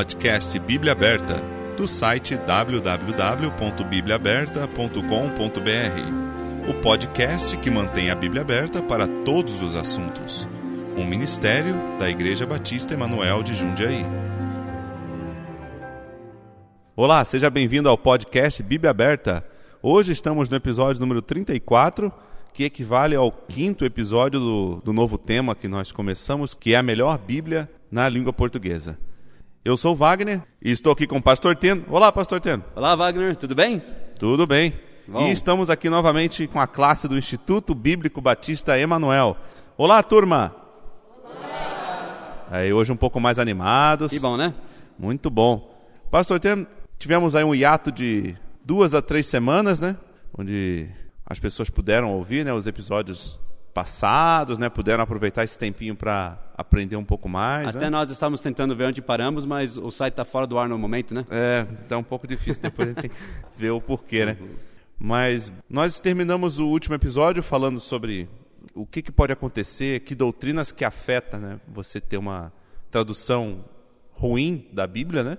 Podcast Bíblia Aberta, do site www.bibliaaberta.com.br. O podcast que mantém a Bíblia aberta para todos os assuntos. Um ministério da Igreja Batista Emanuel de Jundiaí. Olá, seja bem-vindo ao podcast Bíblia Aberta. Hoje estamos no episódio número 34, que equivale ao quinto episódio do, do novo tema que nós começamos, que é a melhor Bíblia na língua portuguesa. Eu sou Wagner e estou aqui com o Pastor Teno. Olá, Pastor Teno. Olá, Wagner, tudo bem? Tudo bem. Bom. E estamos aqui novamente com a classe do Instituto Bíblico Batista Emanuel. Olá, turma. Olá. Aí hoje um pouco mais animados. Que bom, né? Muito bom. Pastor Teno, tivemos aí um hiato de duas a três semanas, né? Onde as pessoas puderam ouvir, né, os episódios passados, né? Puderam aproveitar esse tempinho para aprender um pouco mais. Até né? nós estávamos tentando ver onde paramos, mas o site está fora do ar no momento, né? É, tá um pouco difícil. Depois a gente tem que ver o porquê, né? Mas nós terminamos o último episódio falando sobre o que, que pode acontecer, que doutrinas que afetam, né? Você ter uma tradução ruim da Bíblia, né?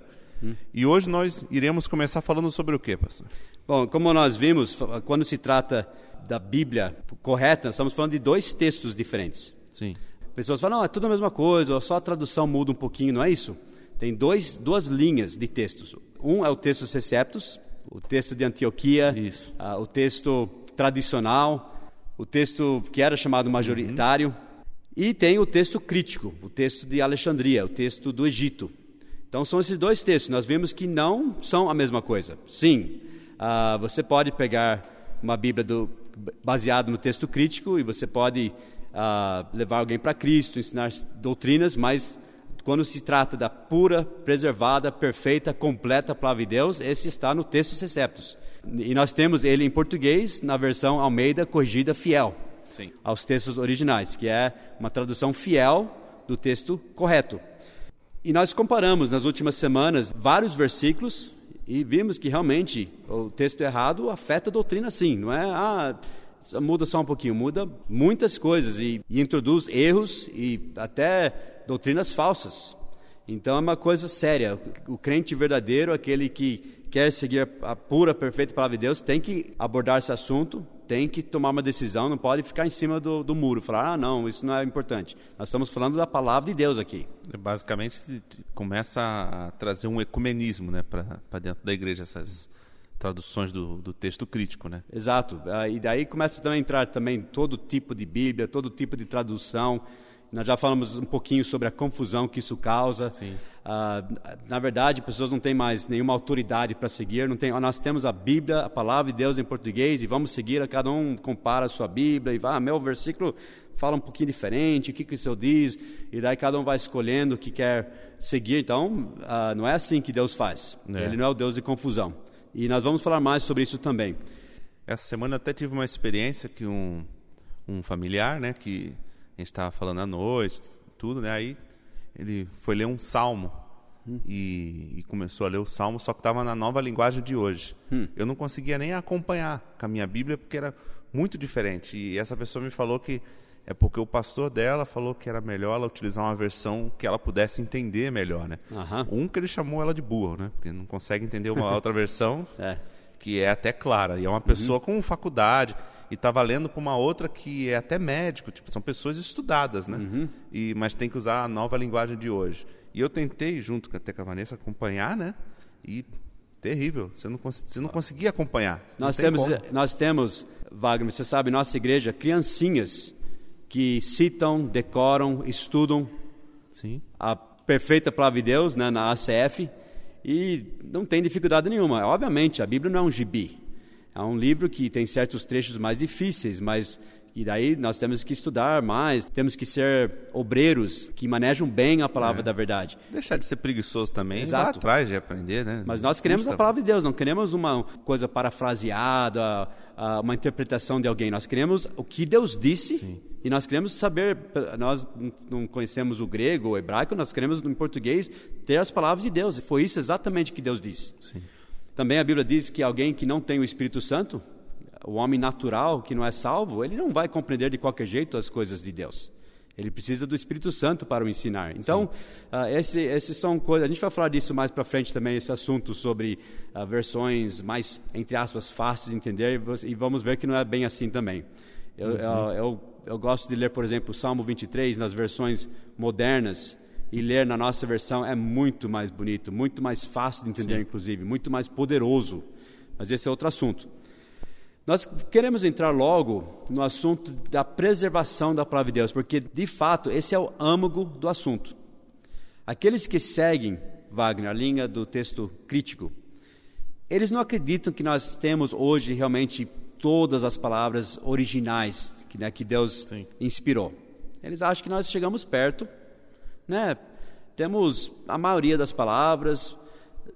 E hoje nós iremos começar falando sobre o que, pastor? Bom, como nós vimos, quando se trata da Bíblia correta, estamos falando de dois textos diferentes. Sim. Pessoas falam, não, é tudo a mesma coisa, só a tradução muda um pouquinho, não é isso? Tem dois, duas linhas de textos. Um é o texto Seceptus, o texto de Antioquia, Isso. ah, o texto tradicional, o texto que era chamado majoritário, e tem o texto crítico, o texto de Alexandria, o texto do Egito. Então são esses dois textos. Nós vimos que não são a mesma coisa. Sim, ah, você pode pegar uma Bíblia do, baseada no texto crítico e você pode ah, levar alguém para Cristo, ensinar doutrinas, mas quando se trata da pura, preservada, perfeita, completa palavra de Deus, esse está no texto Seceptus. E nós temos ele em português na versão Almeida Corrigida Fiel Sim. aos textos originais, que é uma tradução fiel do texto correto. E nós comparamos nas últimas semanas vários versículos e vimos que realmente o texto errado afeta a doutrina sim, não é? Ah, muda só um pouquinho, muda muitas coisas e, e introduz erros e até doutrinas falsas. Então é uma coisa séria. O crente verdadeiro, aquele que quer seguir a pura, perfeita palavra de Deus, tem que abordar esse assunto, tem que tomar uma decisão, não pode ficar em cima do, do muro, falar, ah, não, isso não é importante. Nós estamos falando da palavra de Deus aqui. Basicamente começa a trazer um ecumenismo, né, para dentro da igreja essas traduções do, do texto crítico, né? Exato. Ah, E daí começa também a entrar também todo tipo de Bíblia, todo tipo de tradução. Nós já falamos um pouquinho sobre a confusão que isso causa. Ah, na verdade, pessoas não têm mais nenhuma autoridade para seguir. Não tem, nós temos a Bíblia, a palavra de Deus em português, e vamos seguir. Cada um compara a sua Bíblia e vai, ah, meu versículo fala um pouquinho diferente, o que, que o Senhor diz, e daí cada um vai escolhendo o que quer seguir. Então, ah, não é assim que Deus faz. É. Ele não é o Deus de confusão. E nós vamos falar mais sobre isso também. Essa semana até tive uma experiência que um, um familiar, né, que a gente estava falando à noite, tudo, né, aí ele foi ler um salmo e, e começou a ler o salmo, só que estava na nova linguagem de hoje. Eu não conseguia nem acompanhar com a minha Bíblia porque era muito diferente. E essa pessoa me falou que é porque o pastor dela falou que era melhor ela utilizar uma versão que ela pudesse entender melhor, né? Aham. Um que ele chamou ela de burro, né? Porque não consegue entender uma outra versão É. que é até clara. E é uma pessoa com faculdade e estava lendo para uma outra que é até médico. Tipo, são pessoas estudadas, né? E, mas tem que usar a nova linguagem de hoje. E eu tentei, junto com- até com a Vanessa, acompanhar, né? E terrível. Você não, cons- você não conseguia acompanhar. Nós tem temos, como. nós temos, Wagner, você sabe, nossa igreja, criancinhas que citam, decoram, estudam Sim. a perfeita palavra de Deus né, na ACF e não tem dificuldade nenhuma. Obviamente, a Bíblia não é um gibi. É um livro que tem certos trechos mais difíceis, mas e daí nós temos que estudar mais, temos que ser obreiros que manejam bem a palavra da verdade. Deixar de ser preguiçoso também. Exato. Vai atrás de aprender, né? Mas nós queremos Custa. a palavra de Deus, não queremos uma coisa parafraseada, uma interpretação de alguém. Nós queremos o que Deus disse e nós queremos saber. Nós não conhecemos o grego, o hebraico, nós queremos em português ter as palavras de Deus. E foi isso exatamente que Deus disse. Sim. Também a Bíblia diz que alguém que não tem o Espírito Santo, o homem natural que não é salvo, ele não vai compreender de qualquer jeito as coisas de Deus. Ele precisa do Espírito Santo para o ensinar. Então, uh, esse, esses são coisas. A gente vai falar disso mais para frente também, esse assunto sobre uh, versões mais, entre aspas, fáceis de entender, e vamos ver que não é bem assim também. Eu, uhum. eu, eu, eu gosto de ler, por exemplo, o Salmo 23 nas versões modernas, e ler na nossa versão é muito mais bonito, muito mais fácil de entender, Sim. inclusive, muito mais poderoso. Mas esse é outro assunto. Nós queremos entrar logo no assunto da preservação da palavra de Deus, porque de fato esse é o âmago do assunto. Aqueles que seguem Wagner, a linha do texto crítico, eles não acreditam que nós temos hoje realmente todas as palavras originais que, né, que Deus Sim. inspirou. Eles acham que nós chegamos perto, né? Temos a maioria das palavras,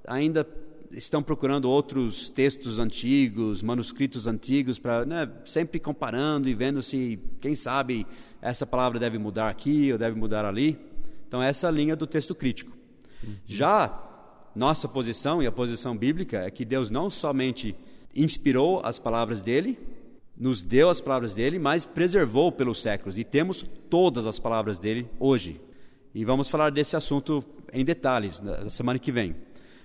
ainda estão procurando outros textos antigos, manuscritos antigos, para né, sempre comparando e vendo se, quem sabe, essa palavra deve mudar aqui ou deve mudar ali. Então, essa é a linha do texto crítico. Uhum. Já nossa posição e a posição bíblica é que Deus não somente inspirou as palavras dele, nos deu as palavras dele, mas preservou pelos séculos e temos todas as palavras dele hoje. E vamos falar desse assunto em detalhes na semana que vem.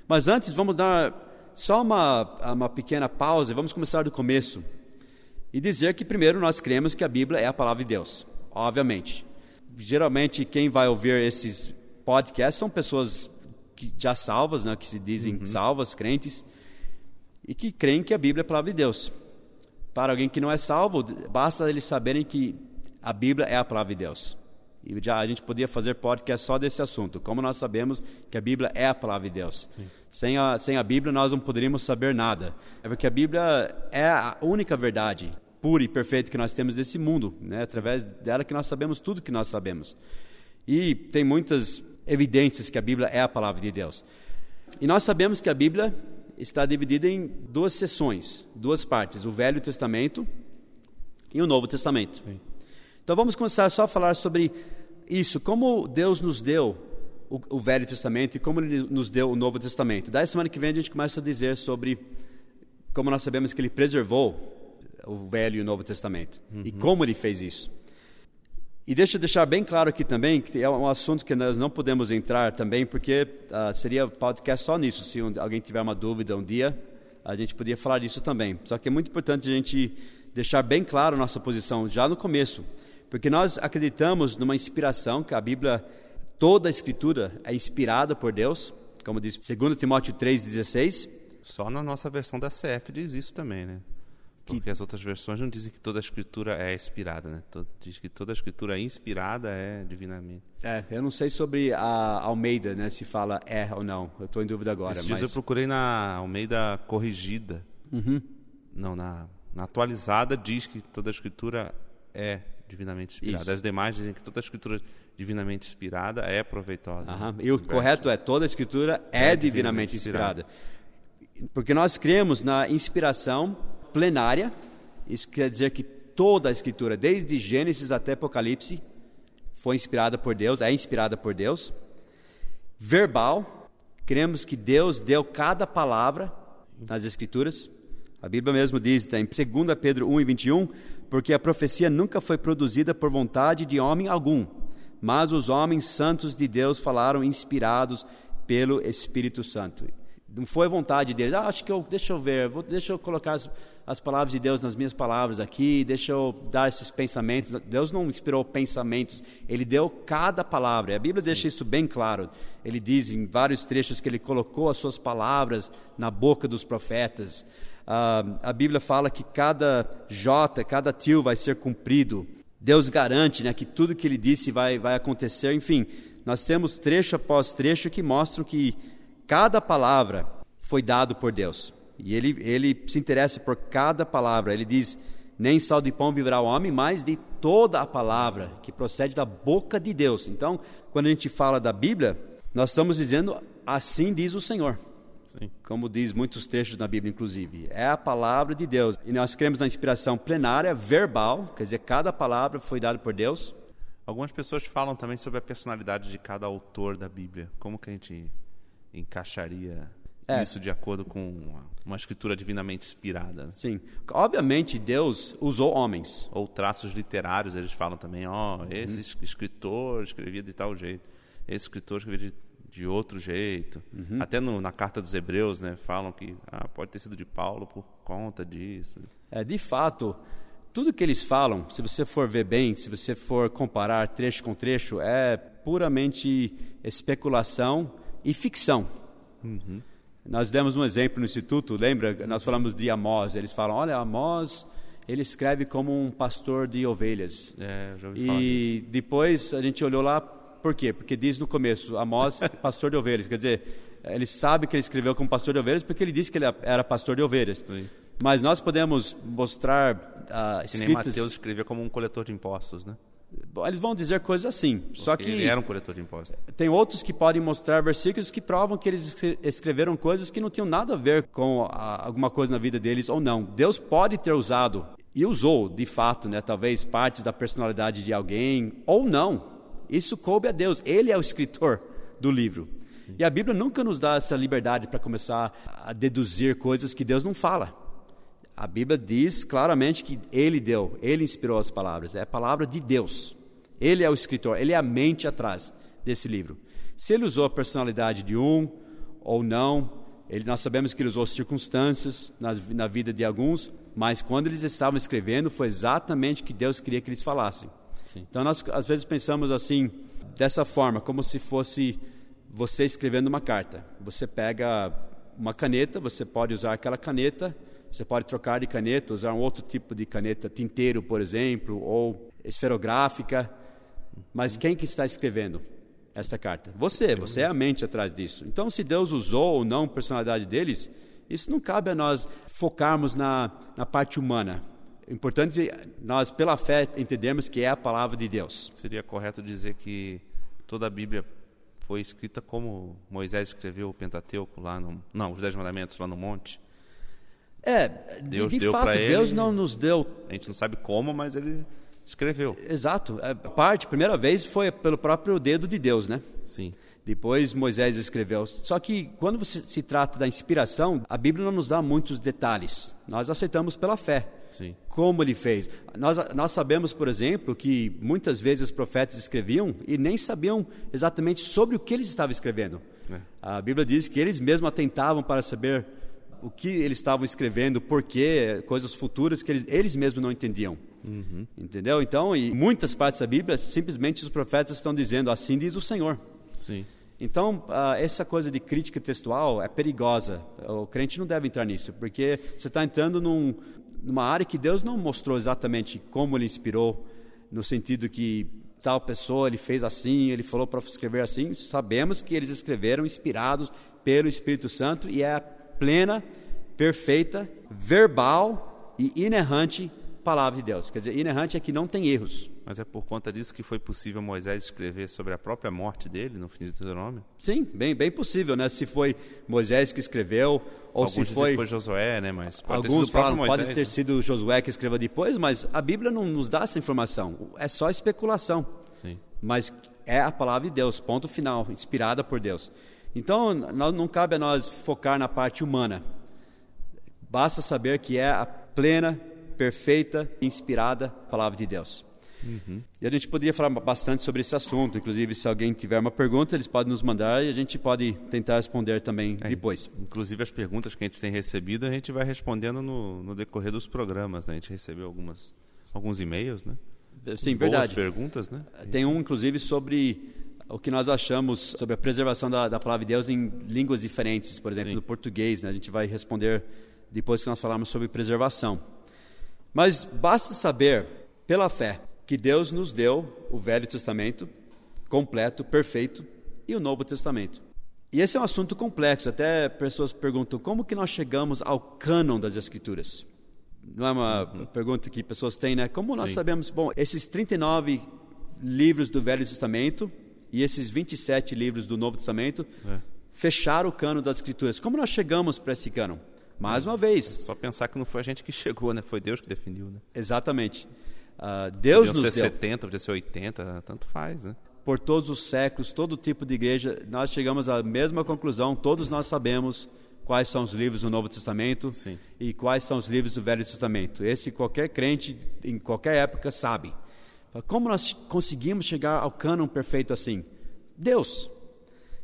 Mas antes, vamos dar só uma, uma pequena pausa, vamos começar do começo. E dizer que, primeiro, nós cremos que a Bíblia é a palavra de Deus, obviamente. Geralmente, quem vai ouvir esses podcasts são pessoas que já salvas, né, que se dizem uhum. salvas, crentes, e que creem que a Bíblia é a palavra de Deus. Para alguém que não é salvo, basta eles saberem que a Bíblia é a palavra de Deus. E já a gente podia fazer podcast só desse assunto. Como nós sabemos que a Bíblia é a palavra de Deus. Sem a, sem a Bíblia nós não poderíamos saber nada. É porque a Bíblia é a única verdade pura e perfeita que nós temos desse mundo. Né? Através dela que nós sabemos tudo que nós sabemos. E tem muitas evidências que a Bíblia é a palavra de Deus. E nós sabemos que a Bíblia está dividida em duas seções, duas partes: o Velho Testamento e o Novo Testamento. Sim. Então vamos começar só a falar sobre isso, como Deus nos deu o, o, Velho Testamento e como Ele nos deu o Novo Testamento. Daí semana que vem a gente começa a dizer sobre como nós sabemos que Ele preservou o Velho e o Novo Testamento uhum. e como Ele fez isso. E deixa eu deixar bem claro aqui também que é um assunto que nós não podemos entrar também, porque uh, seria podcast só nisso. Se um, alguém tiver uma dúvida um dia, a gente podia falar disso também. Só que é muito importante a gente deixar bem claro a nossa posição já no começo. Porque nós acreditamos numa inspiração, que a Bíblia, toda a Escritura é inspirada por Deus, como diz 2 Timóteo 3,16. Só na nossa versão da CF diz isso também, né? Porque que... as outras versões não dizem que toda a Escritura é inspirada, né? Diz que toda a Escritura inspirada é divinamente. É, eu não sei sobre a Almeida, né? Se fala é ou não. Eu estou em dúvida agora. Esses mas... dias eu procurei na Almeida corrigida. Uhum. Não, na, na atualizada diz que toda a Escritura é divinamente inspirada. Isso. As demais dizem que toda a escritura divinamente inspirada é proveitosa. Né? E o correto é toda a escritura é, é divinamente, divinamente inspirada. inspirada. Porque nós cremos na inspiração plenária, isso quer dizer que toda a escritura, desde Gênesis até Apocalipse, foi inspirada por Deus, é inspirada por Deus. Verbal, cremos que Deus deu cada palavra nas escrituras. A Bíblia mesmo diz, tá, em 2 Pedro 1 e 21, porque a profecia nunca foi produzida por vontade de homem algum, mas os homens santos de Deus falaram inspirados pelo Espírito Santo. Não foi vontade deles, ah, acho que eu, deixa eu ver, vou, deixa eu colocar as, as palavras de Deus nas minhas palavras aqui, deixa eu dar esses pensamentos. Deus não inspirou pensamentos, Ele deu cada palavra. A Bíblia Sim. deixa isso bem claro. Ele diz em vários trechos que Ele colocou as suas palavras na boca dos profetas. Uh, a Bíblia fala que cada J, cada tio vai ser cumprido. Deus garante né, que tudo que ele disse vai, vai acontecer. Enfim, nós temos trecho após trecho que mostram que cada palavra foi dado por Deus. E ele, ele se interessa por cada palavra. Ele diz: Nem só de pão viverá o homem, mas de toda a palavra que procede da boca de Deus. Então, quando a gente fala da Bíblia, nós estamos dizendo: Assim diz o Senhor. Sim. Como diz muitos trechos na Bíblia, inclusive. É a palavra de Deus. E nós cremos na inspiração plenária, verbal, quer dizer, cada palavra foi dada por Deus. Algumas pessoas falam também sobre a personalidade de cada autor da Bíblia. Como que a gente encaixaria É. isso de acordo com uma, uma escritura divinamente inspirada. né? Sim. Obviamente, Deus usou homens. Ou traços literários, eles falam também, ó, esse Uhum. es- escritor escrevia de tal jeito, esse escritor escrevia de, de outro jeito. Uhum. Até no- na carta dos Hebreus, né, falam que ah, pode ter sido de Paulo por conta disso. É, de fato, tudo que eles falam, se você for ver bem, se você for comparar trecho com trecho, é puramente especulação e ficção. Nós demos um exemplo no Instituto, lembra? Nós falamos de Amós. Eles falam, olha, Amós, ele escreve como um pastor de ovelhas. É, já ouvi falar disso. E depois a gente olhou lá, por quê? Porque diz no começo, Amós, pastor de ovelhas. Quer dizer, ele sabe que ele escreveu como pastor de ovelhas porque ele disse que ele era pastor de ovelhas. Sim. Mas nós podemos mostrar ah, Que nem escritas... Mateus escrevia como um coletor de impostos, né? Eles vão dizer coisas assim. Só Porque que ele era um coletor de impostos. tem outros que podem mostrar versículos que provam que eles escre- escreveram coisas que não tinham nada a ver com a- alguma coisa na vida deles ou não. Deus pode ter usado e usou, de fato, né, talvez partes da personalidade de alguém ou não. Isso coube a Deus. Ele é o escritor do livro. E a Bíblia nunca nos dá essa liberdade para começar a deduzir coisas que Deus não fala. A Bíblia diz claramente que ele deu, ele inspirou as palavras. É a palavra de Deus. Ele é o escritor, ele é a mente atrás desse livro. Se ele usou a personalidade de um ou não, ele, nós sabemos que ele usou circunstâncias na, na vida de alguns, mas quando eles estavam escrevendo, foi exatamente o que Deus queria que eles falassem. Sim. Então nós às vezes pensamos assim, dessa forma, como se fosse você escrevendo uma carta. Você pega uma caneta, você pode usar aquela caneta, você pode trocar de caneta, usar um outro tipo de caneta, tinteiro, por exemplo, ou esferográfica. Mas quem que está escrevendo esta carta? Você, você é a mente atrás disso. Então, se Deus usou ou não a personalidade deles, isso não cabe a nós focarmos na, na parte humana. Importante é nós, pela fé, entendermos que é a palavra de Deus. Seria correto dizer que toda a Bíblia foi escrita como Moisés escreveu o Pentateuco lá no... Não, os Dez Mandamentos lá no monte. É, de, Deus de deu fato, Deus ele- não nos deu A gente não sabe como, mas ele escreveu. Exato. A parte, a primeira vez, foi pelo próprio dedo de Deus, né? Sim. Depois Moisés escreveu. Só que quando se trata da inspiração, a Bíblia não nos dá muitos detalhes. Nós aceitamos pela fé. Sim. Como ele fez. Nós, nós sabemos, por exemplo, que muitas vezes os profetas escreviam e nem sabiam exatamente sobre o que eles estavam escrevendo. É. A Bíblia diz que eles mesmos atentavam para saber o que eles estavam escrevendo, por quê, coisas futuras que eles, eles mesmos não entendiam. Entendeu? Então, em muitas partes da Bíblia, simplesmente os profetas estão dizendo, assim diz o Senhor. Sim. Então, ah, essa coisa de crítica textual é perigosa. O crente não deve entrar nisso, porque você está entrando num, numa área que Deus não mostrou exatamente como ele inspirou, no sentido que tal pessoa ele fez assim, ele falou para escrever assim. Sabemos que eles escreveram inspirados pelo Espírito Santo e é a plena, perfeita, verbal e inerrante palavra de Deus. Quer dizer, inerrante é que não tem erros. Mas é por conta disso que foi possível Moisés escrever sobre a própria morte dele no fim de Deuteronômio? Sim, bem, bem possível, né? Se foi Moisés que escreveu ou Alguns se foi que foi Josué, né? Mas pode ter sido alguns próprio falam Moisés. pode ter né? sido Josué que escreveu depois, mas a Bíblia não nos dá essa informação. É só especulação. Sim. Mas é a palavra de Deus, ponto final, inspirada por Deus. Então, não cabe a nós focar na parte humana. Basta saber que é a plena, perfeita, inspirada palavra de Deus. E a gente poderia falar bastante sobre esse assunto. Inclusive, se alguém tiver uma pergunta, eles podem nos mandar e a gente pode tentar responder também É. depois. Inclusive as perguntas que a gente tem recebido, a gente vai respondendo no, no decorrer dos programas, né? A gente recebeu algumas, alguns e-mails, né? Sim, Boas verdade. perguntas, né? Tem um, inclusive, sobre o que nós achamos sobre a preservação da, da palavra de Deus em línguas diferentes, por exemplo, Sim. no português. Né? A gente vai responder depois que nós falarmos sobre preservação. Mas basta saber, pela fé, que Deus nos deu o Velho Testamento completo, perfeito, e o Novo Testamento. E esse é um assunto complexo. Até pessoas perguntam como que nós chegamos ao cânon das Escrituras. Não é uma pergunta que pessoas têm, né? Como nós Sim. sabemos, bom, esses 39 livros do Velho Testamento e esses 27 livros do Novo Testamento É. fecharam o cano das Escrituras. Como nós chegamos para esse cano? Mais uma vez, Só pensar que não foi a gente que chegou, né? Foi Deus que definiu, né? exatamente. Ah, Deus Podiam nos ser deu 70, podia ser 80, tanto faz, né? por todos os séculos, todo tipo de igreja, nós chegamos à mesma conclusão, todos nós sabemos quais são os livros do Novo Testamento Sim. e quais são os livros do Velho Testamento. Esse qualquer crente em qualquer época sabe. Como nós conseguimos chegar ao cânon perfeito assim? Deus.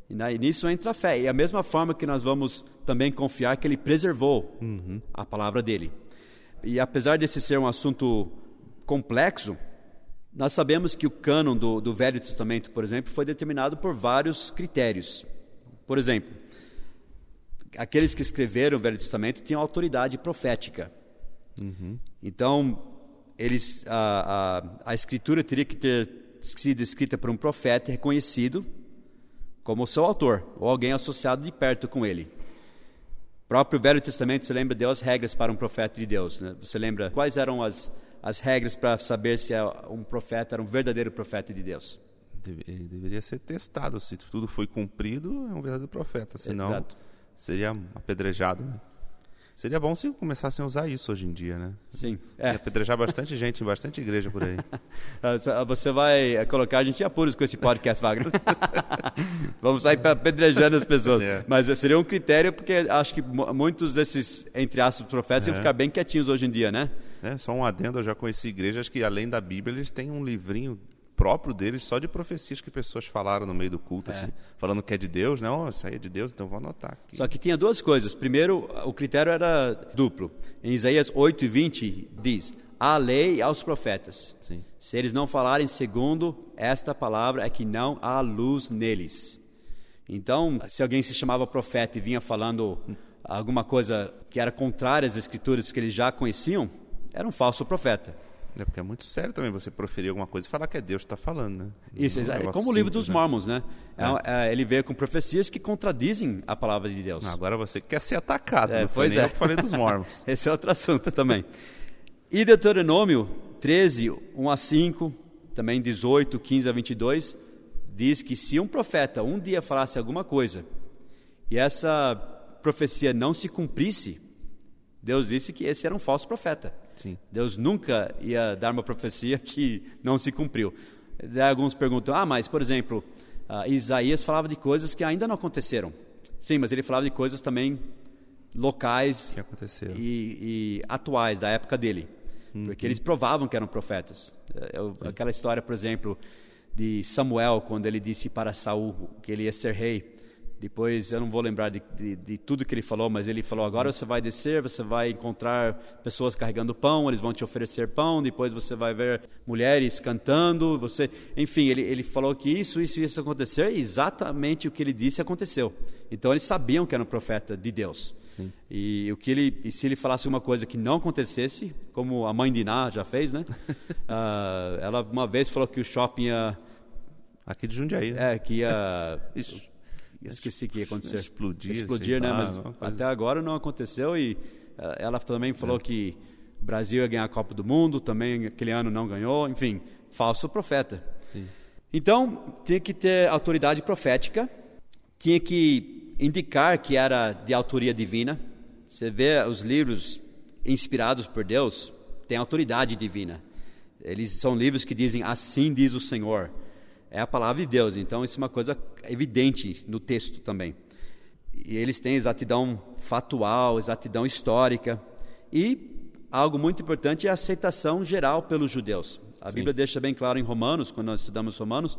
E nisso entra a fé. E a mesma forma que nós vamos também confiar que Ele preservou Uhum. a palavra dele. E apesar desse ser um assunto complexo, nós sabemos que o cânon do, do Velho Testamento, por exemplo, foi determinado por vários critérios. Por exemplo, aqueles que escreveram o Velho Testamento tinham autoridade profética. Então, eles, a, a, a escritura teria que ter sido escrita por um profeta reconhecido como seu autor, ou alguém associado de perto com ele. O próprio Velho Testamento, você lembra, deu as regras para um profeta de Deus. Né? Você lembra quais eram as, as regras para saber se um profeta era um verdadeiro profeta de Deus? Ele deveria ser testado. Se tudo foi cumprido, é um verdadeiro profeta. Senão, Exato. seria apedrejado. Né? Seria bom se começassem a usar isso hoje em dia, né? Sim. É. apedrejar bastante gente bastante igreja por aí. Ah, Você vai colocar a gente em apuros com esse podcast, Wagner. Vamos sair pe- apedrejando as pessoas. É. Mas eh, seria um critério, porque acho que mu- muitos desses, entre aspas, profetas iam É. ficar bem quietinhos hoje em dia, né? É, só um adendo, eu já conheci igrejas que, além da Bíblia, eles têm um livrinho próprio deles, só de profecias que pessoas falaram no meio do culto, assim, falando que é de Deus, né? Oh, isso aí é de Deus, então vou anotar aqui. Só que tinha duas coisas. Primeiro, o critério era duplo. Em Isaías 8 e 20 diz: Há lei aos profetas. Sim. Se eles não falarem segundo esta palavra, é que não há luz neles. Então, se alguém se chamava profeta e vinha falando alguma coisa que era contrária às escrituras que eles já conheciam, era um falso profeta. É porque é muito sério também você proferir alguma coisa e falar que é Deus que está falando, né? Isso, é é como o livro simples, dos né? Mormons, né? É- é, ele veio com profecias que contradizem a palavra de Deus. Agora você quer ser atacado, É, não pois é. eu falei dos mormons. Esse é outro assunto também. E Deuteronômio 13, 1 a 5, também 18, 15 a 22, diz que se um profeta um dia falasse alguma coisa e essa profecia não se cumprisse, Deus disse que esse era um falso profeta. Sim. Deus nunca ia dar uma profecia que não se cumpriu. Daí alguns perguntam: ah, mas, por exemplo, ah, Isaías falava de coisas que ainda não aconteceram. Sim, mas ele falava de coisas também locais Que aconteceram. e, e atuais da época dele, porque eles provavam que eram profetas. É, eu- aquela história, por exemplo, de Samuel quando ele disse para Saul que ele ia ser rei. Depois eu não vou lembrar de, de, de tudo que ele falou, mas ele falou: agora você vai descer, você vai encontrar pessoas carregando pão, eles vão te oferecer pão. Depois você vai ver mulheres cantando. Você, enfim, ele, ele falou que isso, isso, isso acontecer. E exatamente o que ele disse aconteceu. Então eles sabiam que era um profeta de Deus. Sim. E o que ele, e se ele falasse uma coisa que não acontecesse, como a mãe de Iná já fez, né? Ah, ela uma vez falou que o shopping ia, Aqui de Jundiaí, né? é, que ia, esqueci que ia acontecer. Explodir, Explodir, né? lá, Mas coisa. até agora não aconteceu e ah, ela também É. falou que o Brasil ia ganhar a Copa do Mundo, também aquele ano não ganhou, enfim, falso profeta. Sim. Então, tinha que ter autoridade profética, tinha que indicar que era de autoria divina. Você vê os livros inspirados por Deus, tem autoridade divina. Eles são livros que dizem assim diz o Senhor. É a palavra de Deus, então isso é uma coisa evidente no texto também. E eles têm exatidão fatual, exatidão histórica e algo muito importante é a aceitação geral pelos judeus. A Bíblia deixa bem claro em Romanos, quando nós estudamos Romanos,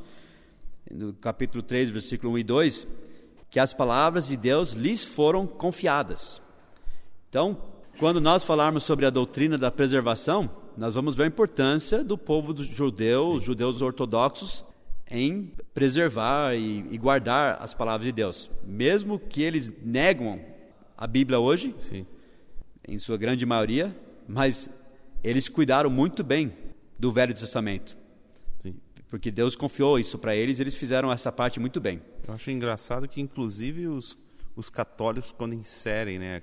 no capítulo 3, versículo 1 e 2, que as palavras de Deus lhes foram confiadas. Então, quando nós falarmos sobre a doutrina da preservação, nós vamos ver a importância do povo judeu, os judeus ortodoxos, em preservar e, e guardar as palavras de Deus. Mesmo que eles negam a Bíblia hoje, Sim. em sua grande maioria, mas eles cuidaram muito bem do Velho Testamento. Sim. Porque Deus confiou isso para eles, e eles fizeram essa parte muito bem. Eu acho engraçado que, inclusive, os, os católicos, quando inserem né,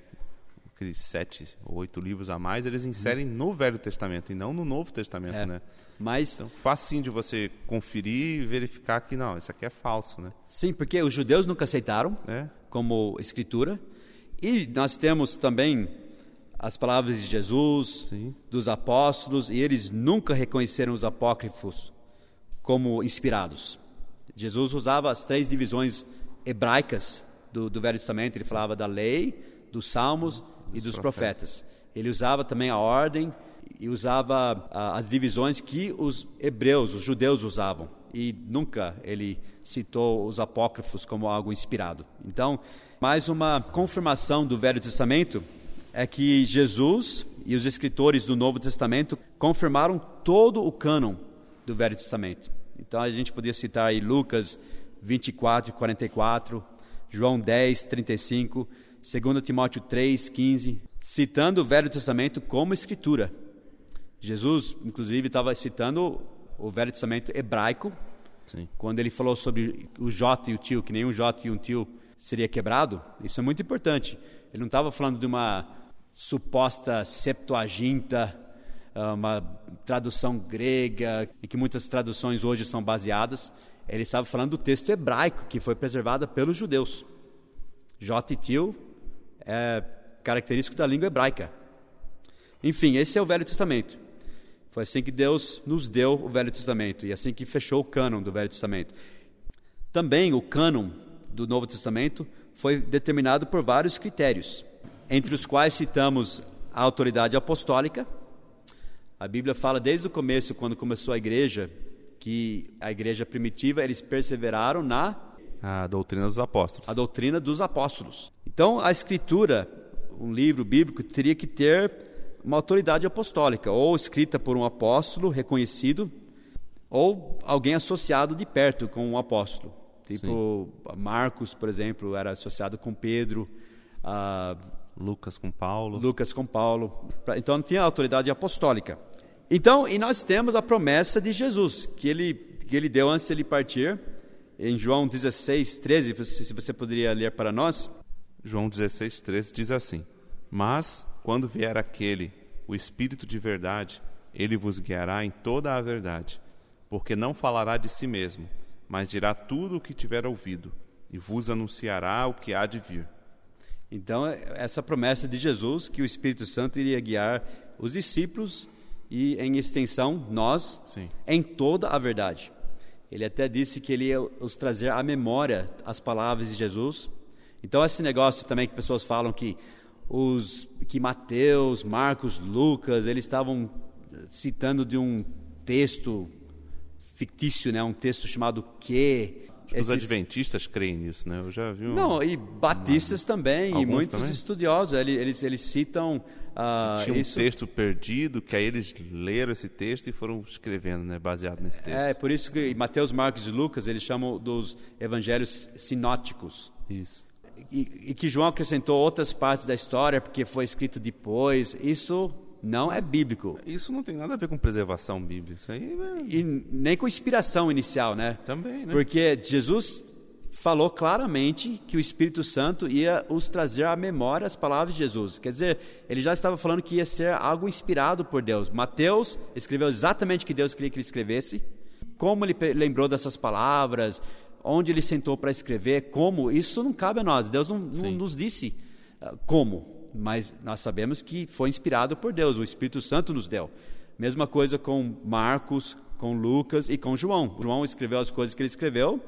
aqueles sete ou oito livros a mais, eles inserem no Velho Testamento e não no Novo Testamento, É. né? Mas Então, facinho de você conferir e verificar que, não, isso aqui é falso, né? sim, porque os judeus nunca aceitaram É, como escritura, e nós temos também as palavras de Jesus, Sim. dos apóstolos, e eles nunca reconheceram os apócrifos como inspirados. Jesus usava as três divisões hebraicas do, do Velho Testamento, ele falava da lei, dos salmos e dos profetas. profetas. Ele usava também a ordem e usava as divisões que os hebreus, os judeus usavam. E nunca ele citou os apócrifos como algo inspirado. Então, mais uma confirmação do Velho Testamento é que Jesus e os escritores do Novo Testamento confirmaram todo o cânon do Velho Testamento. Então a gente podia citar aí Lucas 24 e 44, João 10, 35, 2 Timóteo 3, 15, citando o Velho Testamento como escritura. Jesus, inclusive, estava citando o Velho Testamento hebraico, Sim. quando ele falou sobre o J e o tio, que nenhum J e um tio seria quebrado. Isso é muito importante. Ele não estava falando de uma suposta Septuaginta, ah, uma tradução grega, em que muitas traduções hoje são baseadas. Ele estava falando do texto hebraico, que foi preservado pelos judeus. J e tio é característico da língua hebraica. Enfim, esse é o Velho Testamento. Foi assim que Deus nos deu o Velho Testamento e assim que fechou o cânon do Velho Testamento. Também o cânon do Novo Testamento foi determinado por vários critérios, entre os quais citamos a autoridade apostólica. A Bíblia fala desde o começo, quando começou a igreja, que a igreja primitiva eles perseveraram na a doutrina dos apóstolos. A doutrina dos apóstolos. Então, a escritura, um livro bíblico teria que ter uma autoridade apostólica, ou escrita por um apóstolo reconhecido, ou alguém associado de perto com um apóstolo. Tipo, Sim. Marcos, por exemplo, era associado com Pedro. Uh, Lucas com Paulo. Lucas com Paulo. Então, tinha autoridade apostólica. Então, e nós temos a promessa de Jesus, que ele, que ele deu antes de ele partir, em João 16, 13, se você poderia ler para nós. João 16, 13 diz assim: Mas, quando vier aquele, o Espírito de verdade, ele vos guiará em toda a verdade, porque não falará de si mesmo, mas dirá tudo o que tiver ouvido, e vos anunciará o que há de vir. Então, essa promessa de Jesus, que o Espírito Santo iria guiar os discípulos e, em extensão, nós, Sim. em toda a verdade. Ele até disse que ele ia os trazer à memória as palavras de Jesus. Então, esse negócio também que pessoas falam que os que Mateus, Marcos, Lucas, eles estavam citando de um texto fictício, né, um texto chamado que os adventistas creem nisso, né? Eu já vi um... Não, e batistas uma... também, Alguns e muitos também? estudiosos, eles, eles, eles citam uh, Tinha um isso... texto perdido, que aí eles leram esse texto e foram escrevendo, né, baseado nesse texto. É, por isso que Mateus, Marcos e Lucas, eles chamam dos evangelhos sinóticos. Isso. E, e que João acrescentou outras partes da história, porque foi escrito depois. Isso não é bíblico. Isso não tem nada a ver com preservação bíblica. Isso aí é... E nem com inspiração inicial, né? Também, né? Porque Jesus falou claramente que o Espírito Santo ia os trazer à memória as palavras de Jesus. Quer dizer, ele já estava falando que ia ser algo inspirado por Deus. Mateus escreveu exatamente o que Deus queria que ele escrevesse, como ele lembrou dessas palavras, onde ele sentou para escrever, como. Isso não cabe a nós. Deus não, não nos disse uh, como mas nós sabemos que foi inspirado por Deus, o Espírito Santo nos deu. Mesma coisa com Marcos, com Lucas e com João. João escreveu as coisas que ele escreveu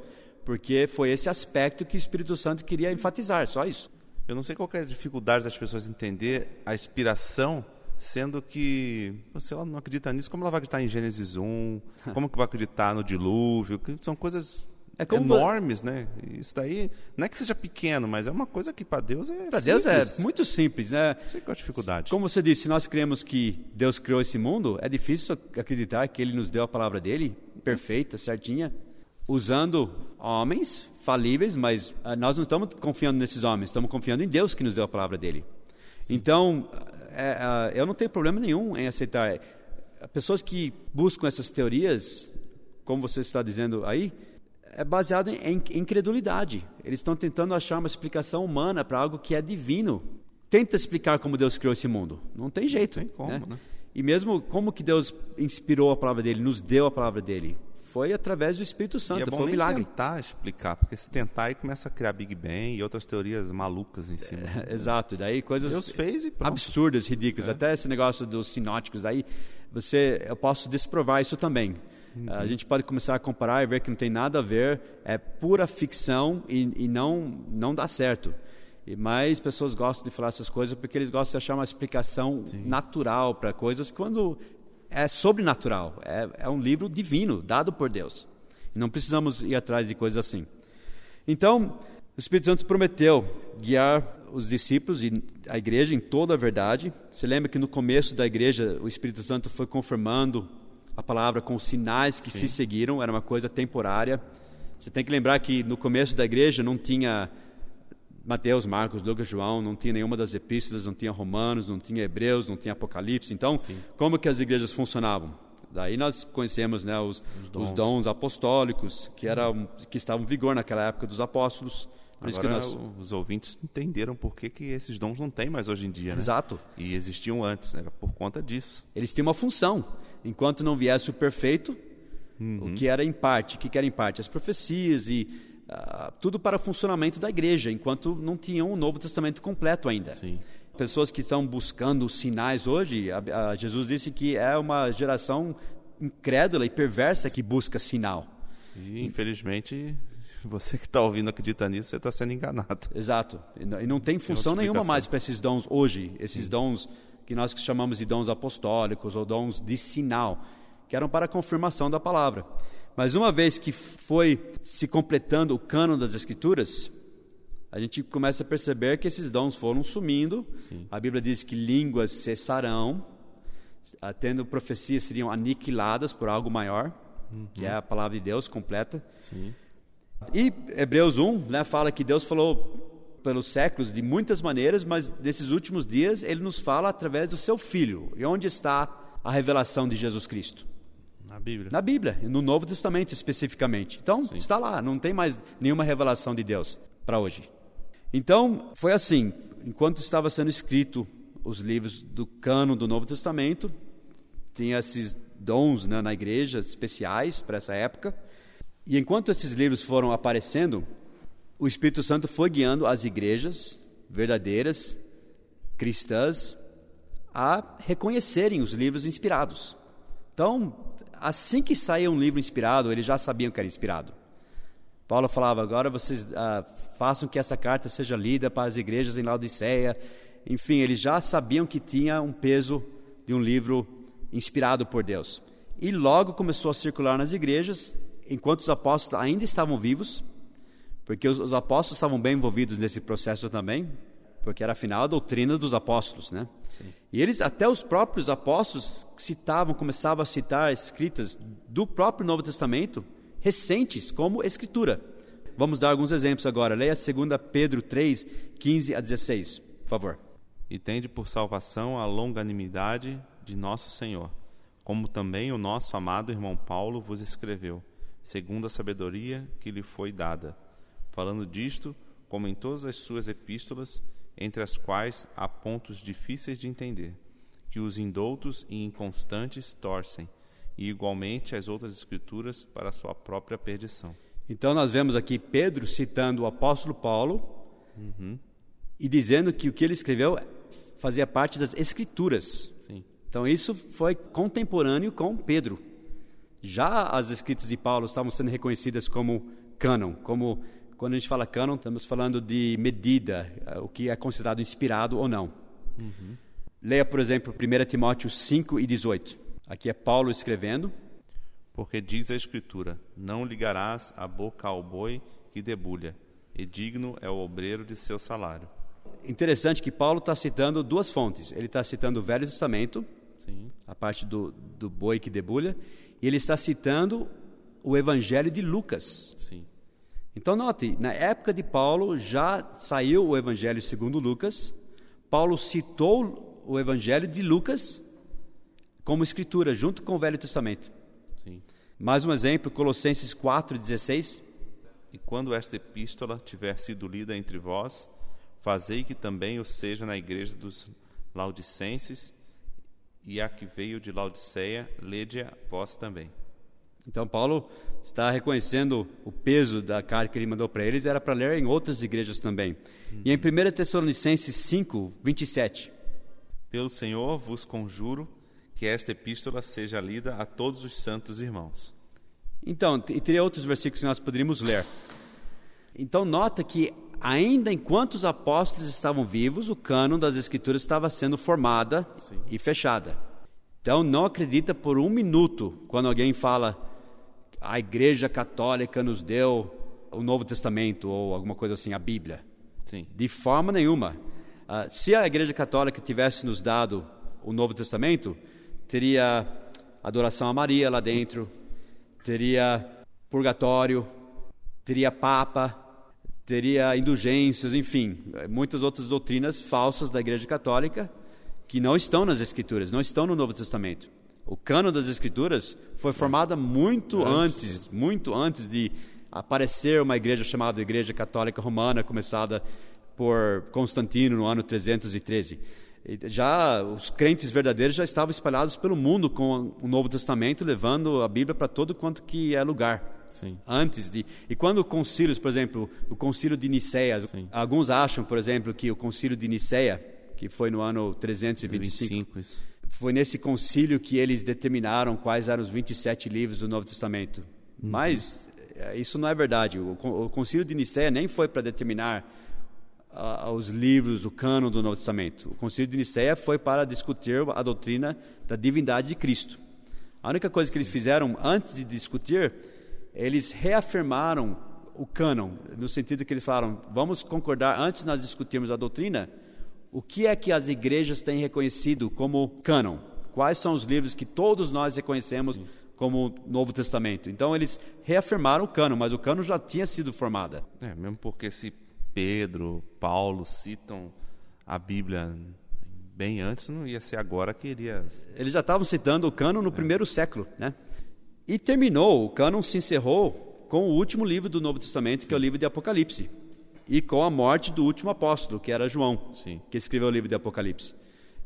porque foi esse aspecto que o Espírito Santo queria enfatizar, só isso. Eu não sei qual é a dificuldade das pessoas entender a inspiração, sendo que, se ela não acredita nisso, como ela vai acreditar em Gênesis 1? Como que vai acreditar no dilúvio? São coisas é enormes, né? Isso daí não é que seja pequeno, mas é uma coisa que para Deus é Para Deus é muito simples, né? Sei qual a dificuldade. Como você disse, se nós cremos que Deus criou esse mundo, é difícil acreditar que Ele nos deu a palavra dele perfeita, certinha, usando homens falíveis, mas ah, nós não estamos confiando nesses homens, estamos confiando em Deus que nos deu a palavra dele. Sim. Então, é, é, eu não tenho problema nenhum em aceitar. Pessoas que buscam essas teorias, como você está dizendo aí, é baseado em incredulidade. Eles estão tentando achar uma explicação humana para algo que é divino. Tenta explicar como Deus criou esse mundo. Não tem jeito. Tem como, né? né? E mesmo como que Deus inspirou a palavra dele, nos deu a palavra dele, foi através do Espírito Santo, e é bom foi um milagre. tentar explicar, porque se tentar aí começa a criar Big Bang e outras teorias malucas em cima. É, exato, daí coisas Deus fez e absurdas, ridículas. É. Até esse negócio dos sinóticos aí, você, eu posso desprovar isso também. Uhum. A gente pode começar a comparar e ver que não tem nada a ver, é pura ficção e, e não, não dá certo. E mais pessoas gostam de falar essas coisas porque eles gostam de achar uma explicação Sim. natural para coisas quando é sobrenatural. É, é um livro divino, dado por Deus. Não precisamos ir atrás de coisas assim. Então, o Espírito Santo prometeu guiar os discípulos e a igreja em toda a verdade. Você lembra que no começo da igreja o Espírito Santo foi confirmando a palavra com os sinais que Sim. se seguiram, era uma coisa temporária. Você tem que lembrar que no começo da igreja não tinha Mateus, Marcos, Lucas, João, não tinha nenhuma das epístolas, não tinha Romanos, não tinha Hebreus, não tinha Apocalipse. Então, Sim. como que as igrejas funcionavam? Daí nós conhecemos né, os, os, dons. os dons apostólicos que, eram, que estavam em vigor naquela época dos apóstolos. Por Agora, nós... os ouvintes entenderam por que, que esses dons não têm mais hoje em dia. Né? Exato. E existiam antes, era por conta disso. Eles têm uma função. Enquanto não viesse o perfeito, uhum. o que era em parte, o que era em parte? As profecias e uh, tudo para o funcionamento da igreja, enquanto não tinham o Novo Testamento completo ainda. Sim. Pessoas que estão buscando sinais hoje, a, a Jesus disse que é uma geração incrédula e perversa que busca sinal. E, infelizmente, você que está ouvindo acredita nisso, você está sendo enganado. Exato. E não tem função tem nenhuma mais para esses dons hoje, esses Sim. dons que nós chamamos de dons apostólicos ou dons de sinal, que eram para a confirmação da palavra. Mas uma vez que foi se completando o cano das Escrituras, a gente começa a perceber que esses dons foram sumindo. Sim. A Bíblia diz que línguas cessarão, tendo profecias seriam aniquiladas por algo maior, uhum. que é a palavra de Deus completa. Sim. E Hebreus 1 né, fala que Deus falou pelos séculos de muitas maneiras, mas nesses últimos dias ele nos fala através do seu Filho. E onde está a revelação de Jesus Cristo? Na Bíblia. Na Bíblia, no Novo Testamento especificamente. Então, Sim. está lá, não tem mais nenhuma revelação de Deus para hoje. Então, foi assim, enquanto estava sendo escrito os livros do cano do Novo Testamento, tinha esses dons né, na igreja especiais para essa época. E enquanto esses livros foram aparecendo, o Espírito Santo foi guiando as igrejas verdadeiras, cristãs, a reconhecerem os livros inspirados. Então, assim que saía um livro inspirado, eles já sabiam que era inspirado. Paulo falava: agora vocês ah, façam que essa carta seja lida para as igrejas em Laodiceia. Enfim, eles já sabiam que tinha um peso de um livro inspirado por Deus. E logo começou a circular nas igrejas enquanto os apóstolos ainda estavam vivos, porque os, os, apóstolos estavam bem envolvidos nesse processo também, porque era afinal a doutrina dos apóstolos, né? Sim. E eles, até os próprios apóstolos, citavam, começavam a citar escritas do próprio Novo Testamento, recentes, como escritura. Vamos dar alguns exemplos agora. Leia 2 Pedro 3, 15 a 16, por favor. E tende por salvação a longanimidade de nosso Senhor, como também o nosso amado irmão Paulo vos escreveu segundo a sabedoria que lhe foi dada, falando disto, como em todas as suas epístolas, entre as quais há pontos difíceis de entender, que os indoutos e inconstantes torcem, e igualmente as outras escrituras para a sua própria perdição. Então nós vemos aqui Pedro citando o apóstolo Paulo uhum. e dizendo que o que ele escreveu fazia parte das escrituras. Sim. Então isso foi contemporâneo com Pedro. Já as escritas de Paulo estavam sendo reconhecidas como cânon, como quando a gente fala cânon, estamos falando de medida, eh, o que é considerado inspirado ou não. Uhum. Leia, por exemplo, 1 Timóteo 5 e 18. Aqui é Paulo escrevendo. Porque diz a Escritura: Não ligarás a boca ao boi que debulha, e digno é o obreiro de seu salário. Interessante que Paulo está citando duas fontes. Ele está citando o Velho Testamento, Sim. a parte do, do boi que debulha, ele está citando o Evangelho de Lucas. Sim. Então, note, na época de Paulo já saiu o Evangelho segundo Lucas. Paulo citou o Evangelho de Lucas como escritura, junto com o Velho Testamento. Sim. Mais um exemplo, Colossenses 4,16. E quando esta epístola tiver sido lida entre vós, fazei que também o seja na igreja dos Laodicenses e a que veio de Laodiceia, lede-a vós também. Então, Paulo está reconhecendo o peso da carta que ele mandou para eles, era para ler em outras igrejas também. E em 1 Tessalonicenses 5, 27. Pelo Senhor vos conjuro que esta epístola seja lida a todos os santos irmãos. Então, e teria outros versículos que nós poderíamos ler. Então, nota que ainda enquanto os apóstolos estavam vivos, o cânon das Escrituras estava sendo formada Sim. e fechada. Então, não acredita por um minuto quando alguém fala a Igreja Católica nos deu o Novo Testamento ou alguma coisa assim, a Bíblia. Sim. De forma nenhuma. Uh, se a Igreja Católica tivesse nos dado o Novo Testamento, teria adoração a Maria lá dentro, teria purgatório, teria papa, teria indulgências, enfim, muitas outras doutrinas falsas da Igreja Católica que não estão nas Escrituras, não estão no Novo Testamento. O cano das Escrituras foi formado muito antes, antes muito antes de aparecer uma igreja chamada Igreja Católica Romana, começada por Constantino no ano 313. Já os crentes verdadeiros já estavam espalhados pelo mundo com o Novo Testamento, levando a Bíblia para todo quanto que é lugar. Sim. Antes de e quando concílios, por exemplo, o concílio de Nicéia, Sim. alguns acham, por exemplo, que o concílio de Nicéia, que foi no ano 325, 25, isso. foi nesse concílio que eles determinaram quais eram os 27 livros do Novo Testamento. Uhum. Mas eh, isso não é verdade. O, o concílio de Nicéia nem foi para determinar uh, os livros, o cano do Novo Testamento. O concílio de Nicéia foi para discutir a doutrina da divindade de Cristo. A única coisa que eles fizeram antes de discutir, eles reafirmaram o cânon, no sentido que eles falaram: vamos concordar antes de nós discutirmos a doutrina, o que é que as igrejas têm reconhecido como cânon? Quais são os livros que todos nós reconhecemos Sim. como Novo Testamento? Então eles reafirmaram o cânon, mas o cânon já tinha sido formado. É, mesmo porque se Pedro, Paulo citam a Bíblia bem antes, não ia ser agora que iria. Eles já estavam citando o cânon no é. primeiro século, né? E terminou, o cânon se encerrou com o último livro do Novo Testamento, Sim. que é o livro de Apocalipse e com a morte do último apóstolo, que era João, Sim. que escreveu o livro de Apocalipse.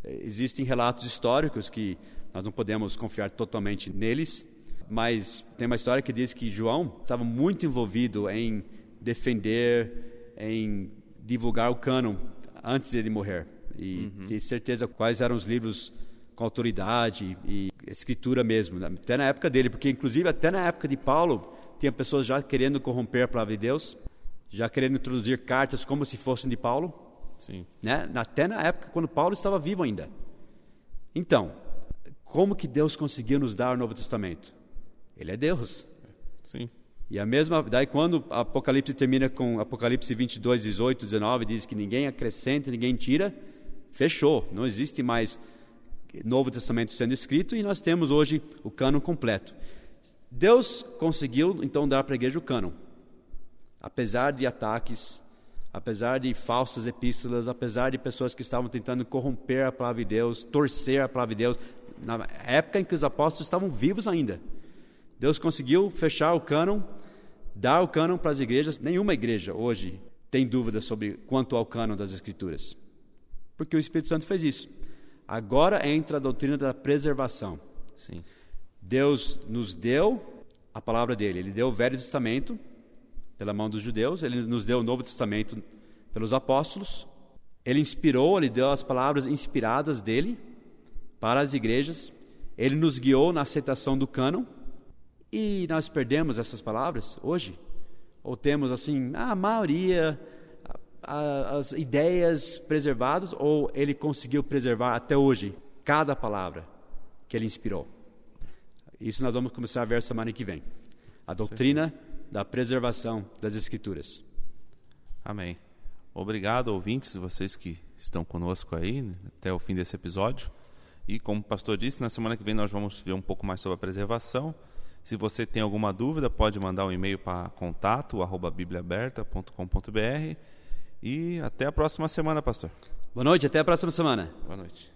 Eh, existem relatos históricos que nós não podemos confiar totalmente neles, mas tem uma história que diz que João estava muito envolvido em defender, em divulgar o cânon antes dele morrer e uhum. ter certeza quais eram os livros com autoridade e escritura mesmo, né? até na época dele, porque inclusive até na época de Paulo tinha pessoas já querendo corromper a palavra de Deus já querendo introduzir cartas como se fossem de Paulo. Sim. Né? Até na época quando Paulo estava vivo ainda. Então, como que Deus conseguiu nos dar o Novo Testamento? Ele é Deus. Sim. E a mesma, daí quando Apocalipse termina com Apocalipse 22, 18, 19, diz que ninguém acrescenta, ninguém tira, fechou. Não existe mais Novo Testamento sendo escrito e nós temos hoje o cânon completo. Deus conseguiu então dar para a igreja o cânon apesar de ataques, apesar de falsas epístolas, apesar de pessoas que estavam tentando corromper a palavra de Deus, torcer a palavra de Deus, na época em que os apóstolos estavam vivos ainda. Deus conseguiu fechar o cânon, dar o cânon para as igrejas. Nenhuma igreja hoje tem dúvida sobre quanto ao cânon das Escrituras, porque o Espírito Santo fez isso. Agora entra a doutrina da preservação. Sim. Deus nos deu a palavra dele. Ele deu o Velho Testamento, pela mão dos judeus, ele nos deu o Novo Testamento pelos apóstolos, ele inspirou, ele deu as palavras inspiradas dele para as igrejas, ele nos guiou na aceitação do cânon, e nós perdemos essas palavras hoje? Ou temos assim, a maioria, as ideias preservadas, ou ele conseguiu preservar até hoje cada palavra que ele inspirou? Isso nós vamos começar a ver semana que vem. A doutrina da preservação das Escrituras. Amém. Obrigado, ouvintes, vocês que estão conosco aí né, até o fim desse episódio. E como o pastor disse, na semana que vem nós vamos ver um pouco mais sobre a preservação. Se você tem alguma dúvida, pode mandar um e-mail para contato@bibliaaberta.com.br. E até a próxima semana, pastor. Boa noite, até a próxima semana. Boa noite.